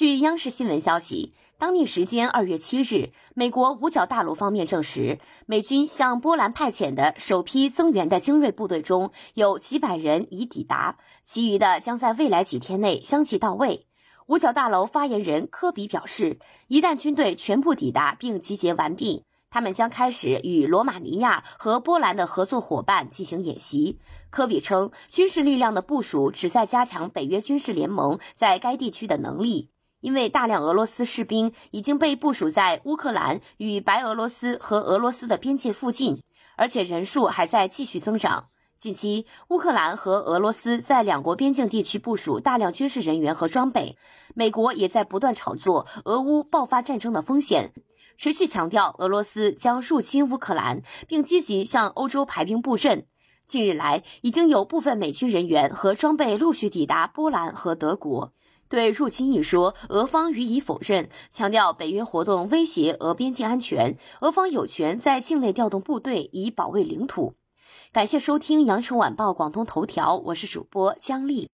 据央视新闻消息，当地时间二月七日，美国五角大楼方面证实，美军向波兰派遣的首批增援的精锐部队中有几百人已抵达，其余的将在未来几天内相继到位。五角大楼发言人科比表示，一旦军队全部抵达并集结完毕。他们将开始与罗马尼亚和波兰的合作伙伴进行演习。科比称，军事力量的部署旨在加强北约军事联盟在该地区的能力，因为大量俄罗斯士兵已经被部署在乌克兰与白俄罗斯和俄罗斯的边界附近，而且人数还在继续增长。近期，乌克兰和俄罗斯在两国边境地区部署大量军事人员和装备，美国也在不断炒作俄乌爆发战争的风险。持续强调俄罗斯将入侵乌克兰，并积极向欧洲排兵布阵。近日来，已经有部分美军人员和装备陆续抵达波兰和德国。对入侵一说，俄方予以否认，强调北约活动威胁俄边境安全，俄方有权在境内调动部队以保卫领土。感谢收听羊城晚报广东头条，我是主播姜丽。